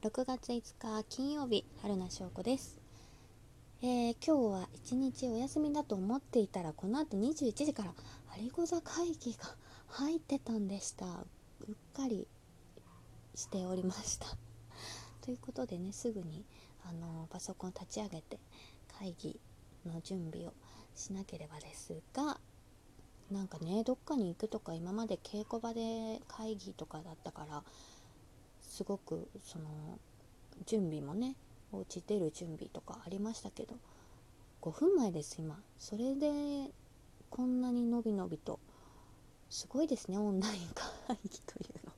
6月5日金曜日春名翔子です、えー、今日は一日お休みだと思っていたらこの後21時から有子座会議が入ってたんでした。うっかりしておりました。ということでねすぐにあのパソコン立ち上げて会議の準備をしなければですがなんかねどっかに行くとか今まで稽古場で会議とかだったからすごくその準備もねお家出る準備とかありましたけど5分前です今。それでこんなにのびのびとすごいですねオンライン会議というの。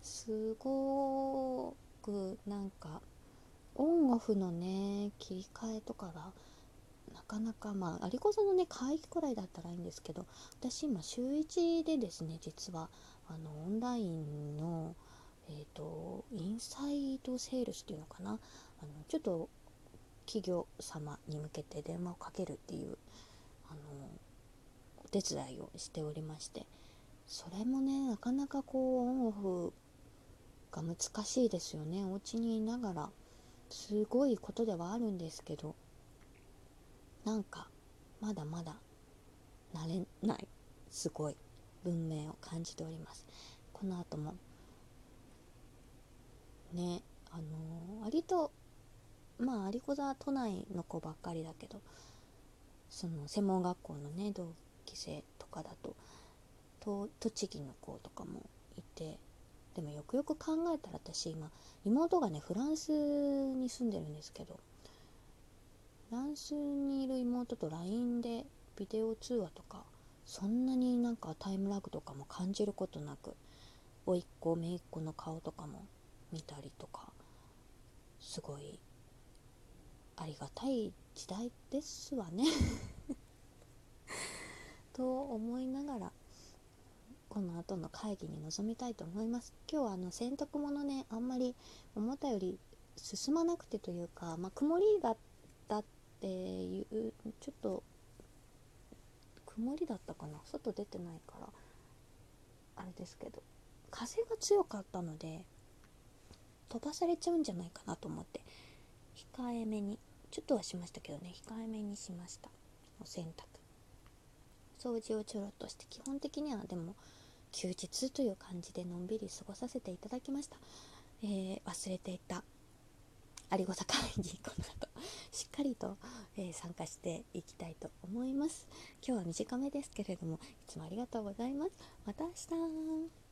すごくなんかオンオフのね切り替えとかがなかなかまあ有子さんのね会議くらいだったらいいんですけど私今週1でですね実はあのオンラインのえっ、ー、とインサイドセールスっていうのかな？あのちょっと企業様に向けて電話をかけるっていうあのお手伝いをしておりまして。それもねなかなかこうオンオフが難しいですよね。お家にいながらすごいことではあるんですけどなんかまだまだ慣れないすごい文明を感じております。この後もねあのー、割とまあ有子座都内の子ばっかりだけどその専門学校のね同期生とかだとと栃木の子とかもいてでもよくよく考えたら私今妹がねフランスに住んでるんですけどフランスにいる妹と LINE でビデオ通話とかそんなになんかタイムラグとかも感じることなく甥っ子姪っ子の顔とかも見たりとかすごいありがたい時代ですわね。と思いながらこの後の会議に臨みたいと思います。今日はあの洗濯物ねあんまり思ったより進まなくてというか、まあ、曇りだったっていうちょっと曇りだったかな？外出てないからあれですけど風が強かったので飛ばされちゃうんじゃないかなと思って。控えめに。ちょっとはしましたけどね。控えめにしました。お洗濯。掃除をちょろっとして基本的にはでも休日という感じでのんびり過ごさせていただきました、えー、忘れていた。有子坂にこの後しっかりと、えー、参加していきたいと思います。今日は短めですけれどもいつもありがとうございます。また明日。